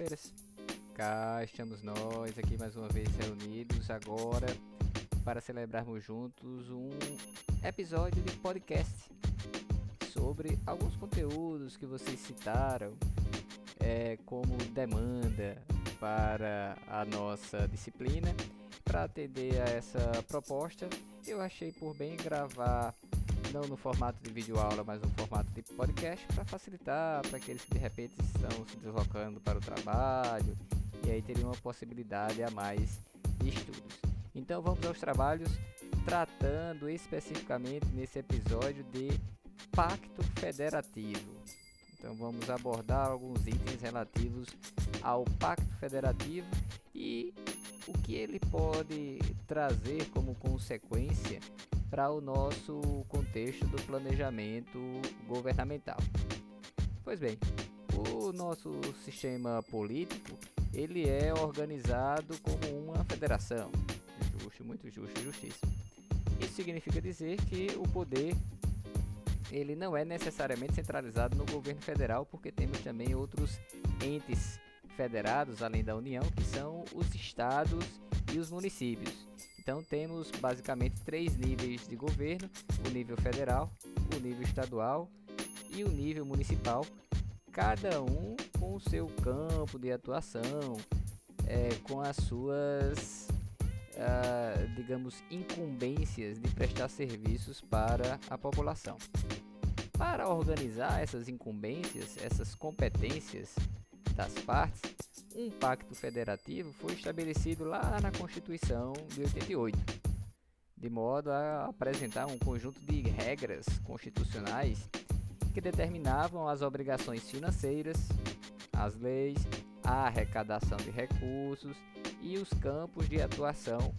segundas-feiras. Cá estamos nós aqui mais uma vez reunidos agora para celebrarmos juntos um episódio de podcast sobre alguns conteúdos que vocês citaram é, como demanda para a nossa disciplina. Para atender a essa proposta, eu achei por bem gravar não no formato de vídeo aula, mas no formato de podcast, para facilitar para aqueles que de repente estão se deslocando para o trabalho e aí teriam uma possibilidade a mais de estudos. Então vamos aos trabalhos tratando especificamente nesse episódio de Pacto Federativo. Então vamos abordar alguns itens relativos ao Pacto Federativo e o que ele pode trazer como consequência para o nosso contexto do planejamento governamental. Pois bem, o nosso sistema político ele é organizado como uma federação, justo, muito justo, justíssimo. Isso significa dizer que o poder ele não é necessariamente centralizado no governo federal, porque temos também outros entes federados além da União, que são os estados e os municípios. Então temos basicamente três níveis de governo: o nível federal, o nível estadual e o nível municipal, cada um com o seu campo de atuação, é, com as suas, ah, digamos, incumbências de prestar serviços para a população. Para organizar essas incumbências, essas competências das partes, um pacto federativo foi estabelecido lá na Constituição de 88, de modo a apresentar um conjunto de regras constitucionais que determinavam as obrigações financeiras, as leis, a arrecadação de recursos e os campos de atuação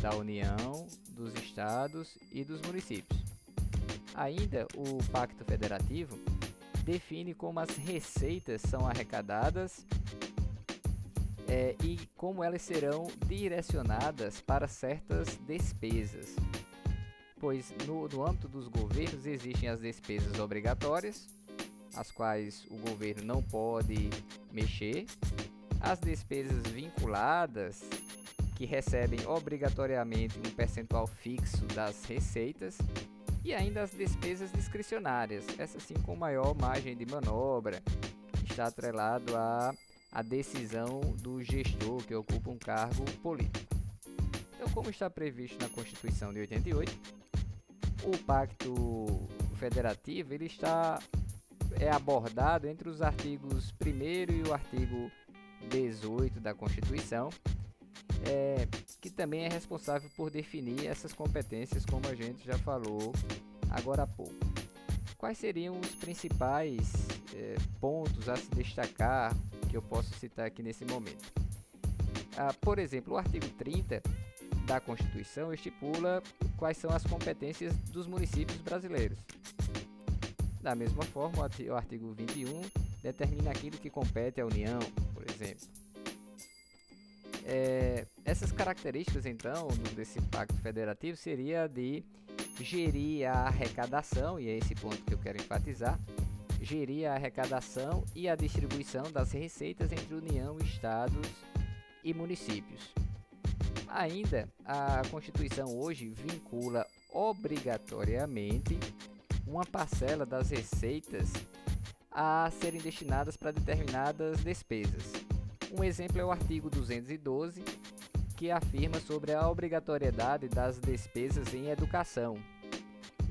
da União, dos estados e dos municípios. Ainda, o Pacto Federativo define como as receitas são arrecadadas é, e como elas serão direcionadas para certas despesas. Pois no, no âmbito dos governos existem as despesas obrigatórias, as quais o governo não pode mexer, as despesas vinculadas, que recebem obrigatoriamente um percentual fixo das receitas, e ainda as despesas discricionárias, essa sim com maior margem de manobra, está atrelado a a decisão do gestor que ocupa um cargo político. Então, como está previsto na Constituição de 88, o Pacto Federativo ele está é abordado entre os artigos 1 e o artigo 18 da Constituição, é, que também é responsável por definir essas competências, como a gente já falou agora há pouco. Quais seriam os principais é, pontos a se destacar que eu posso citar aqui nesse momento. Ah, por exemplo, o artigo 30 da Constituição estipula quais são as competências dos municípios brasileiros. Da mesma forma, o artigo 21 determina aquilo que compete à União, por exemplo. É, essas características, então, desse pacto federativo seria de gerir a arrecadação, e é esse ponto que eu quero enfatizar, gerir a arrecadação e a distribuição das receitas entre União, Estados e municípios. Ainda, a Constituição hoje vincula obrigatoriamente uma parcela das receitas a serem destinadas para determinadas despesas. Um exemplo é o artigo 212, que afirma sobre a obrigatoriedade das despesas em educação.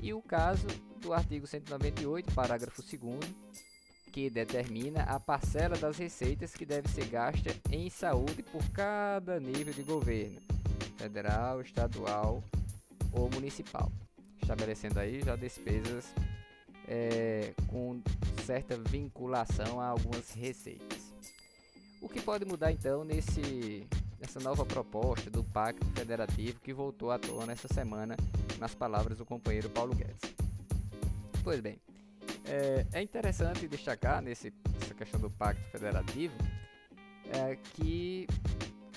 E o caso do artigo 198, parágrafo 2 que determina a parcela das receitas que deve ser gasta em saúde por cada nível de governo, federal, estadual ou municipal, estabelecendo aí já despesas é, com certa vinculação a algumas receitas. O que pode mudar então nesse, nessa nova proposta do Pacto Federativo que voltou à tona essa semana, nas palavras do companheiro Paulo Guedes? Pois bem, é, é interessante destacar nesse, nessa questão do Pacto Federativo é, que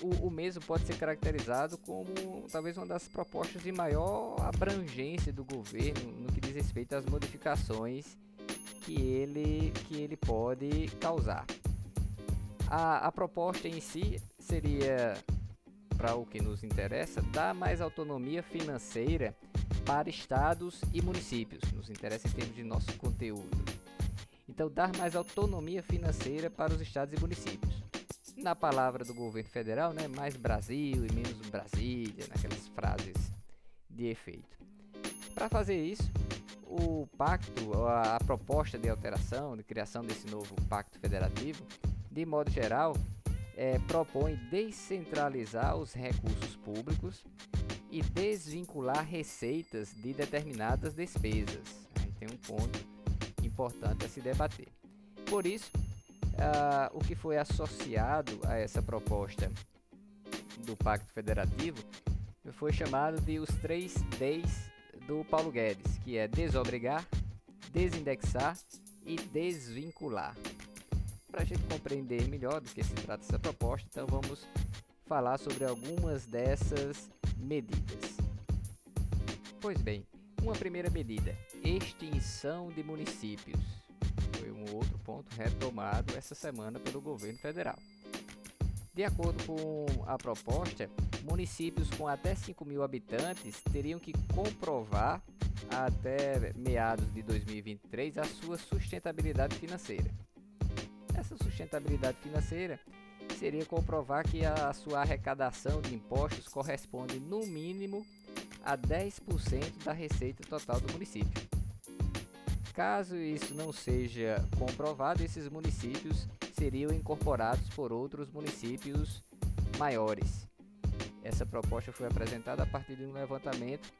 o, o, mesmo pode ser caracterizado como talvez uma das propostas de maior abrangência do governo no que diz respeito às modificações que ele, que ele pode causar. A, a proposta em si seria, para o que nos interessa, dar mais autonomia financeira para estados e municípios. Nos interessa em termos de nosso conteúdo. Então, dar mais autonomia financeira para os estados e municípios. Na palavra do governo federal, né, mais Brasil e menos Brasília, naquelas frases de efeito. Para fazer isso, o pacto, a proposta de alteração, de criação desse novo pacto federativo, de modo geral, é, propõe descentralizar os recursos públicos e desvincular receitas de determinadas despesas. Aí tem um ponto importante a se debater. Por isso, uh, o que foi associado a essa proposta do Pacto Federativo foi chamado de os três Ds do Paulo Guedes, que é desobrigar, desindexar e desvincular. Para a gente compreender melhor do que se trata essa proposta, então vamos falar sobre algumas dessas medidas. Pois bem, uma primeira medida: extinção de municípios. Foi um outro ponto retomado essa semana pelo governo federal. De acordo com a proposta, municípios com até 5 mil habitantes teriam que comprovar até meados de 2023 a sua sustentabilidade financeira. Essa sustentabilidade financeira seria comprovar que a sua arrecadação de impostos corresponde no mínimo a 10% da receita total do município. Caso isso não seja comprovado, esses municípios seriam incorporados por outros municípios maiores. Essa proposta foi apresentada a partir de um levantamento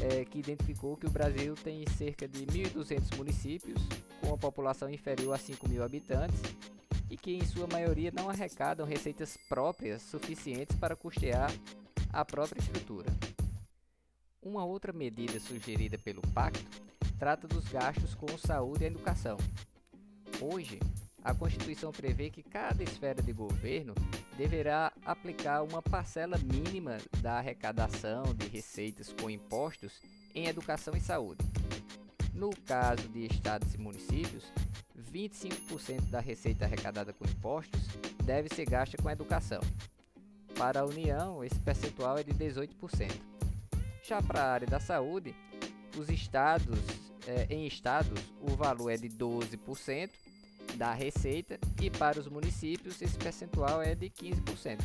é, que identificou que o Brasil tem cerca de 1.200 municípios com uma população inferior a 5 mil habitantes e que, em sua maioria, não arrecadam receitas próprias suficientes para custear a própria estrutura. Uma outra medida sugerida pelo Pacto trata dos gastos com saúde e educação. Hoje, a Constituição prevê que cada esfera de governo deverá aplicar uma parcela mínima da arrecadação de receitas com impostos em educação e saúde. No caso de estados e municípios, 25% da receita arrecadada com impostos deve ser gasta com educação. Para a União, esse percentual é de 18%. Já para a área da saúde, os estados, eh, em estados, o valor é de 12% da receita e para os municípios esse percentual é de 15%.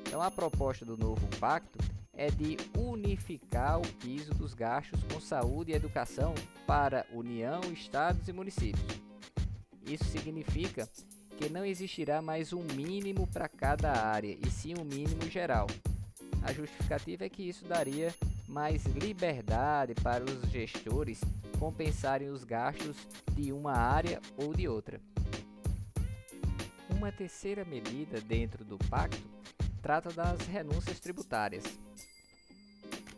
Então a proposta do novo pacto é de unificar o piso dos gastos com saúde e educação para União, estados e municípios. Isso significa que não existirá mais um mínimo para cada área, e sim um mínimo geral. A justificativa é que isso daria mais liberdade para os gestores compensarem os gastos de uma área ou de outra. Uma terceira medida dentro do pacto trata das renúncias tributárias.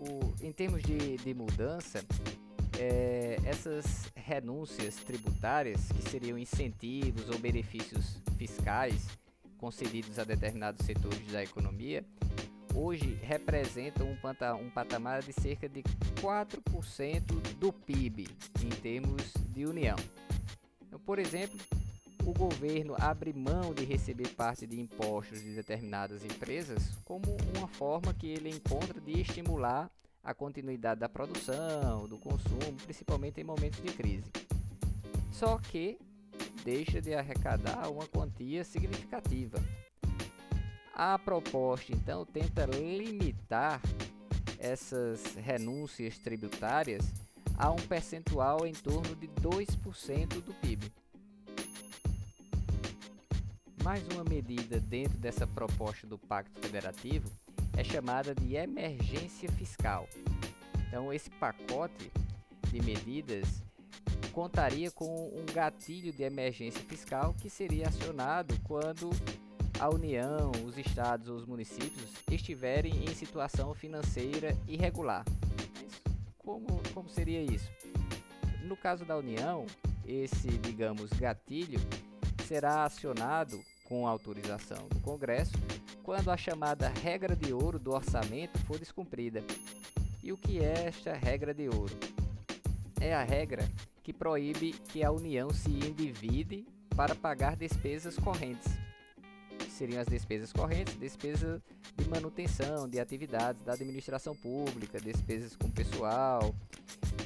O, em termos de, de mudança, é, essas renúncias tributárias, que seriam incentivos ou benefícios fiscais concedidos a determinados setores da economia, hoje representam um, um patamar de cerca de 4% do PIB em termos de união. Então, por exemplo, o governo abre mão de receber parte de impostos de determinadas empresas como uma forma que ele encontra de estimular a continuidade da produção, do consumo, principalmente em momentos de crise. Só que deixa de arrecadar uma quantia significativa, a proposta, então, tenta limitar essas renúncias tributárias a um percentual em torno de 2% do PIB. Mais uma medida dentro dessa proposta do Pacto Federativo é chamada de emergência fiscal. Então, esse pacote de medidas contaria com um gatilho de emergência fiscal que seria acionado quando a União, os estados ou os municípios estiverem em situação financeira irregular. Mas como, como seria isso? No caso da União, esse, digamos, gatilho será acionado com autorização do Congresso quando a chamada regra de ouro do orçamento for descumprida. E o que é esta regra de ouro? É a regra que proíbe que a União se endivide para pagar despesas correntes seriam as despesas correntes, despesas de manutenção de atividades da administração pública, despesas com pessoal,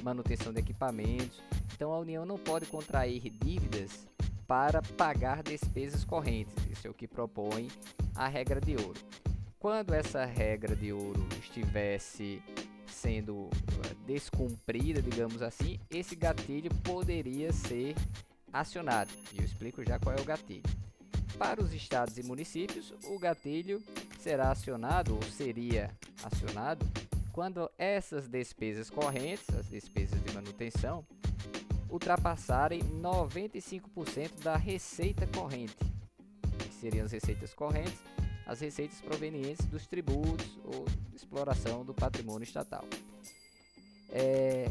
manutenção de equipamentos. Então a União não pode contrair dívidas para pagar despesas correntes. Isso é o que propõe a regra de ouro. Quando essa regra de ouro estivesse sendo eh, descumprida, digamos assim, esse gatilho poderia ser acionado. E eu explico já qual é o gatilho. Para os estados e municípios, o gatilho será acionado ou seria acionado quando essas despesas correntes, as despesas de manutenção, ultrapassarem 95% da receita corrente, que seriam as receitas correntes, as receitas provenientes dos tributos ou exploração do patrimônio estatal. É,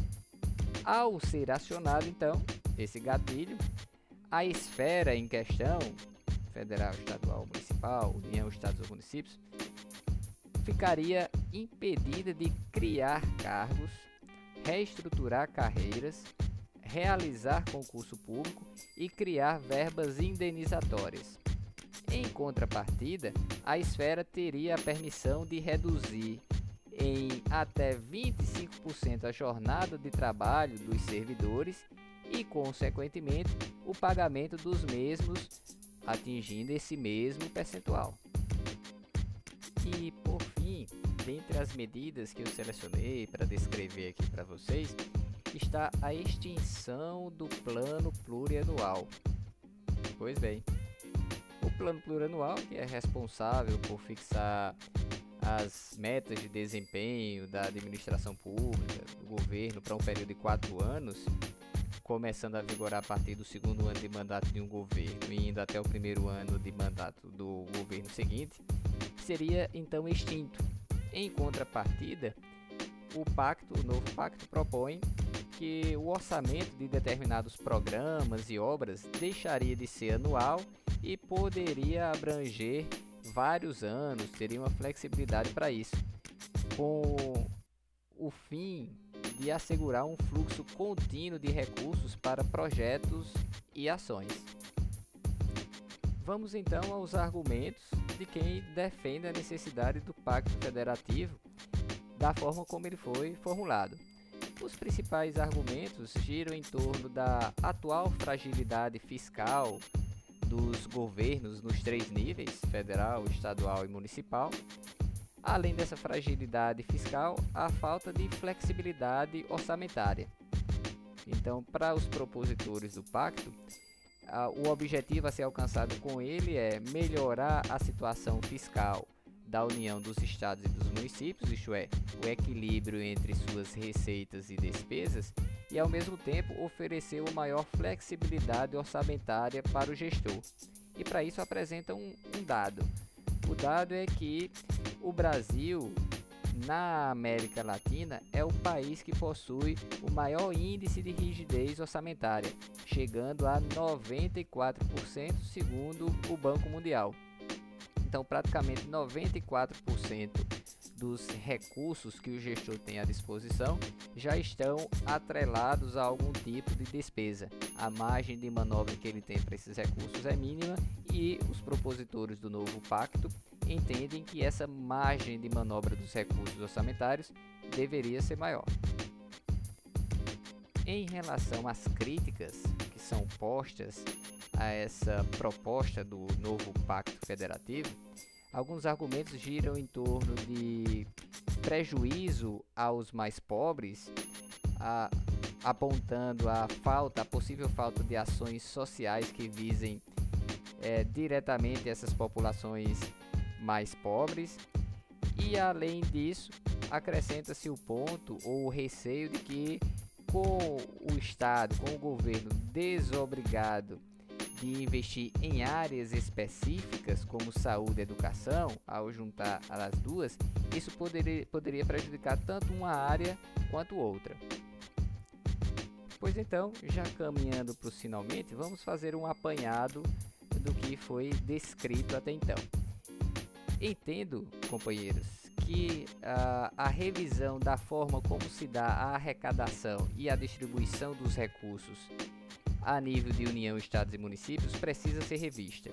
ao ser acionado, então, esse gatilho, a esfera em questão, federal, estadual, municipal, União, Estados ou municípios, ficaria impedida de criar cargos, reestruturar carreiras, realizar concurso público e criar verbas indenizatórias. Em contrapartida, a esfera teria a permissão de reduzir em até 25% a jornada de trabalho dos servidores e, consequentemente, o pagamento dos mesmos, atingindo esse mesmo percentual. E, por fim, dentre as medidas que eu selecionei para descrever aqui para vocês, está a extinção do plano plurianual. Pois bem, o plano plurianual, que é responsável por fixar as metas de desempenho da administração pública, do governo, para um período de quatro anos, começando a vigorar a partir do segundo ano de mandato de um governo e indo até o primeiro ano de mandato do governo seguinte, seria então extinto. Em contrapartida, o pacto, o novo pacto propõe que o orçamento de determinados programas e obras deixaria de ser anual e poderia abranger vários anos, teria uma flexibilidade para isso, com o fim de assegurar um fluxo contínuo de recursos para projetos e ações. Vamos então aos argumentos de quem defende a necessidade do Pacto Federativo da forma como ele foi formulado. Os principais argumentos giram em torno da atual fragilidade fiscal dos governos nos três níveis federal, estadual e municipal. Além dessa fragilidade fiscal, a falta de flexibilidade orçamentária. Então, para os propositores do pacto, o objetivo a ser alcançado com ele é melhorar a situação fiscal da União dos Estados e dos Municípios, isto é, o equilíbrio entre suas receitas e despesas, e ao mesmo tempo oferecer uma maior flexibilidade orçamentária para o gestor. E para isso apresenta um, um dado. O dado é que o Brasil na América Latina é o país que possui o maior índice de rigidez orçamentária, chegando a 94% segundo o Banco Mundial. Então, praticamente 94% dos recursos que o gestor tem à disposição já estão atrelados a algum tipo de despesa. A margem de manobra que ele tem para esses recursos é mínima e os propositores do novo pacto entendem que essa margem de manobra dos recursos orçamentários deveria ser maior. Em relação às críticas que são postas a essa proposta do novo Pacto Federativo, alguns argumentos giram em torno de prejuízo aos mais pobres, a, apontando a falta, a possível falta de ações sociais que visem é, diretamente essas populações mais pobres. E além disso, acrescenta-se o ponto ou o receio de que com o Estado, com o governo desobrigado de investir em áreas específicas como saúde e educação, ao juntar as duas, isso poderia, poderia prejudicar tanto uma área quanto outra. Pois então, já caminhando para o finalmente, vamos fazer um apanhado do que foi descrito até então. Entendo, companheiros, que uh, a revisão da forma como se dá a arrecadação e a distribuição dos recursos a nível de União, Estados e Municípios precisa ser revista.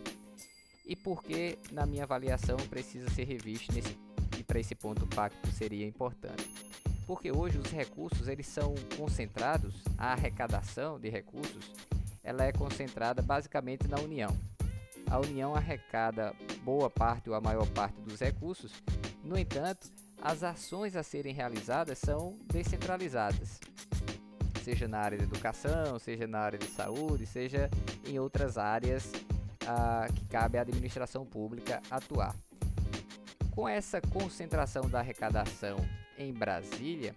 e por que, na minha avaliação, precisa ser revisto nesse, e para esse ponto o pacto seria importante. Porque hoje os recursos eles são concentrados, a arrecadação de recursos ela é concentrada basicamente na União. A União arrecada boa parte ou a maior parte dos recursos, no entanto, as ações a serem realizadas são descentralizadas, seja na área de educação, seja na área de saúde, seja em outras áreas ah, que cabe à administração pública atuar. Com essa concentração da arrecadação em Brasília,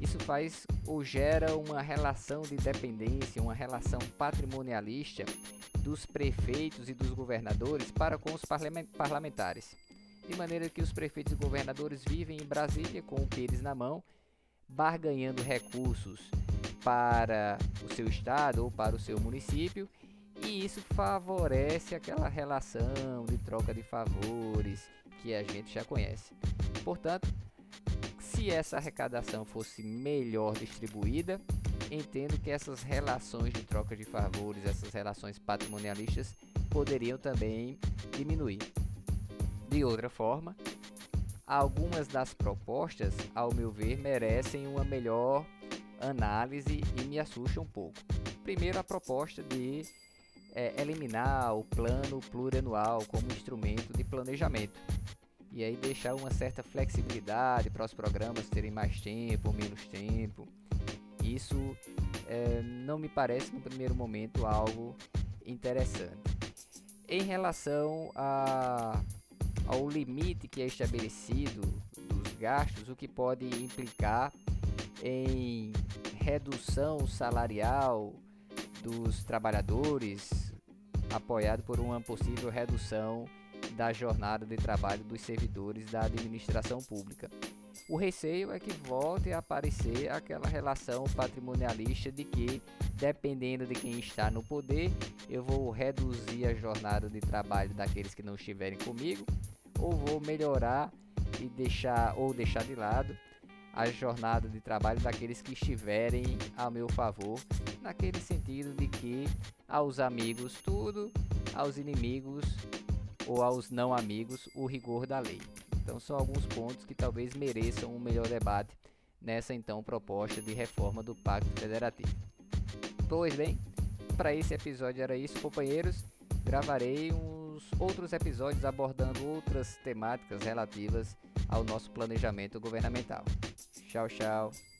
isso faz ou gera uma relação de dependência, uma relação patrimonialista dos prefeitos e dos governadores para com os parlamentares. De maneira que os prefeitos e governadores vivem em Brasília com o Pires na mão, barganhando recursos para o seu estado ou para o seu município, e isso favorece aquela relação de troca de favores que a gente já conhece. Portanto, se essa arrecadação fosse melhor distribuída, entendo que essas relações de troca de favores, essas relações patrimonialistas, poderiam também diminuir. De outra forma, algumas das propostas, ao meu ver, merecem uma melhor análise e me assustam um pouco. Primeiro, a proposta de é, eliminar o plano plurianual como instrumento de planejamento e aí deixar uma certa flexibilidade para os programas terem mais tempo ou menos tempo. Isso é, não me parece no primeiro momento algo interessante. Em relação a, ao limite que é estabelecido dos gastos, o que pode implicar em redução salarial dos trabalhadores, apoiado por uma possível redução da jornada de trabalho dos servidores da administração pública. O receio é que volte a aparecer aquela relação patrimonialista de que, dependendo de quem está no poder, eu vou reduzir a jornada de trabalho daqueles que não estiverem comigo, ou vou melhorar e deixar ou deixar de lado a jornada de trabalho daqueles que estiverem a meu favor, naquele sentido de que aos amigos tudo, aos inimigos ou aos não amigos o rigor da lei. Então são alguns pontos que talvez mereçam um melhor debate nessa então proposta de reforma do Pacto Federativo. Pois bem, para esse episódio era isso, companheiros. Gravarei uns outros episódios abordando outras temáticas relativas ao nosso planejamento governamental. Ciao, ciao.